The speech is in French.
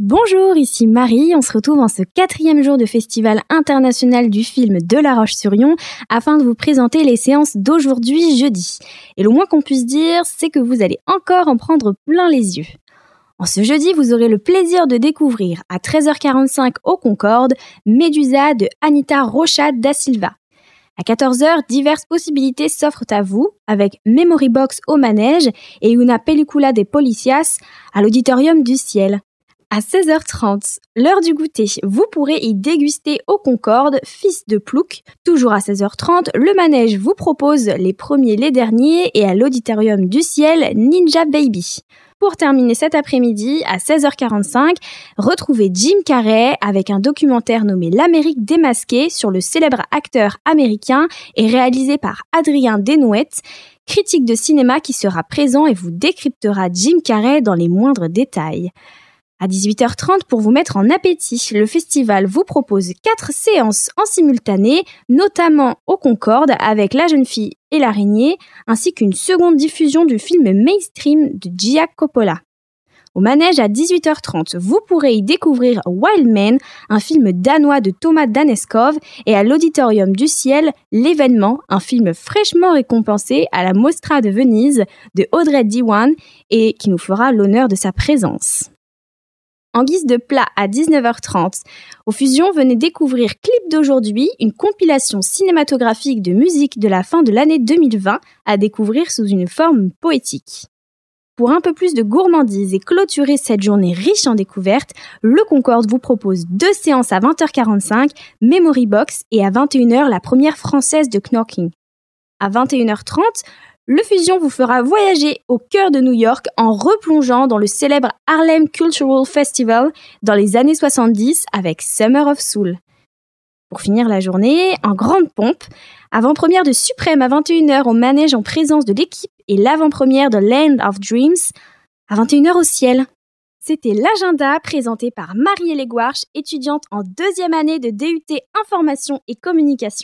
Bonjour, ici Marie. On se retrouve en ce quatrième jour de Festival international du film de La Roche-sur-Yon afin de vous présenter les séances d'aujourd'hui jeudi. Et le moins qu'on puisse dire, c'est que vous allez encore en prendre plein les yeux. En ce jeudi, vous aurez le plaisir de découvrir à 13h45 au Concorde Médusa de Anita Rocha da Silva. À 14h, diverses possibilités s'offrent à vous avec Memory Box au manège et Una Pellicula des Policias à l'Auditorium du Ciel. À 16h30, l'heure du goûter, vous pourrez y déguster au Concorde, fils de Plouc. Toujours à 16h30, le manège vous propose les premiers, les derniers et à l'Auditorium du Ciel, Ninja Baby. Pour terminer cet après-midi, à 16h45, retrouvez Jim Carrey avec un documentaire nommé L'Amérique démasquée sur le célèbre acteur américain et réalisé par Adrien Desnouettes, critique de cinéma qui sera présent et vous décryptera Jim Carrey dans les moindres détails. À 18h30, pour vous mettre en appétit, le festival vous propose quatre séances en simultané, notamment au Concorde avec La jeune fille et l'araignée, ainsi qu'une seconde diffusion du film mainstream de Gia Coppola. Au manège à 18h30, vous pourrez y découvrir Wild Man, un film danois de Thomas Daneskov, et à l'Auditorium du Ciel, L'événement, un film fraîchement récompensé à la Mostra de Venise de Audrey Diwan et qui nous fera l'honneur de sa présence. En guise de plat à 19h30, au Fusion venez découvrir Clip d'aujourd'hui, une compilation cinématographique de musique de la fin de l'année 2020 à découvrir sous une forme poétique. Pour un peu plus de gourmandise et clôturer cette journée riche en découvertes, le Concorde vous propose deux séances à 20h45, Memory Box et à 21h la première française de Knorking. À 21h30, le Fusion vous fera voyager au cœur de New York en replongeant dans le célèbre Harlem Cultural Festival dans les années 70 avec Summer of Soul. Pour finir la journée, en grande pompe, avant-première de Suprême à 21h au manège en présence de l'équipe et l'avant-première de Land of Dreams à 21h au ciel. C'était l'agenda présenté par Marie-Hélène étudiante en deuxième année de DUT Information et Communication.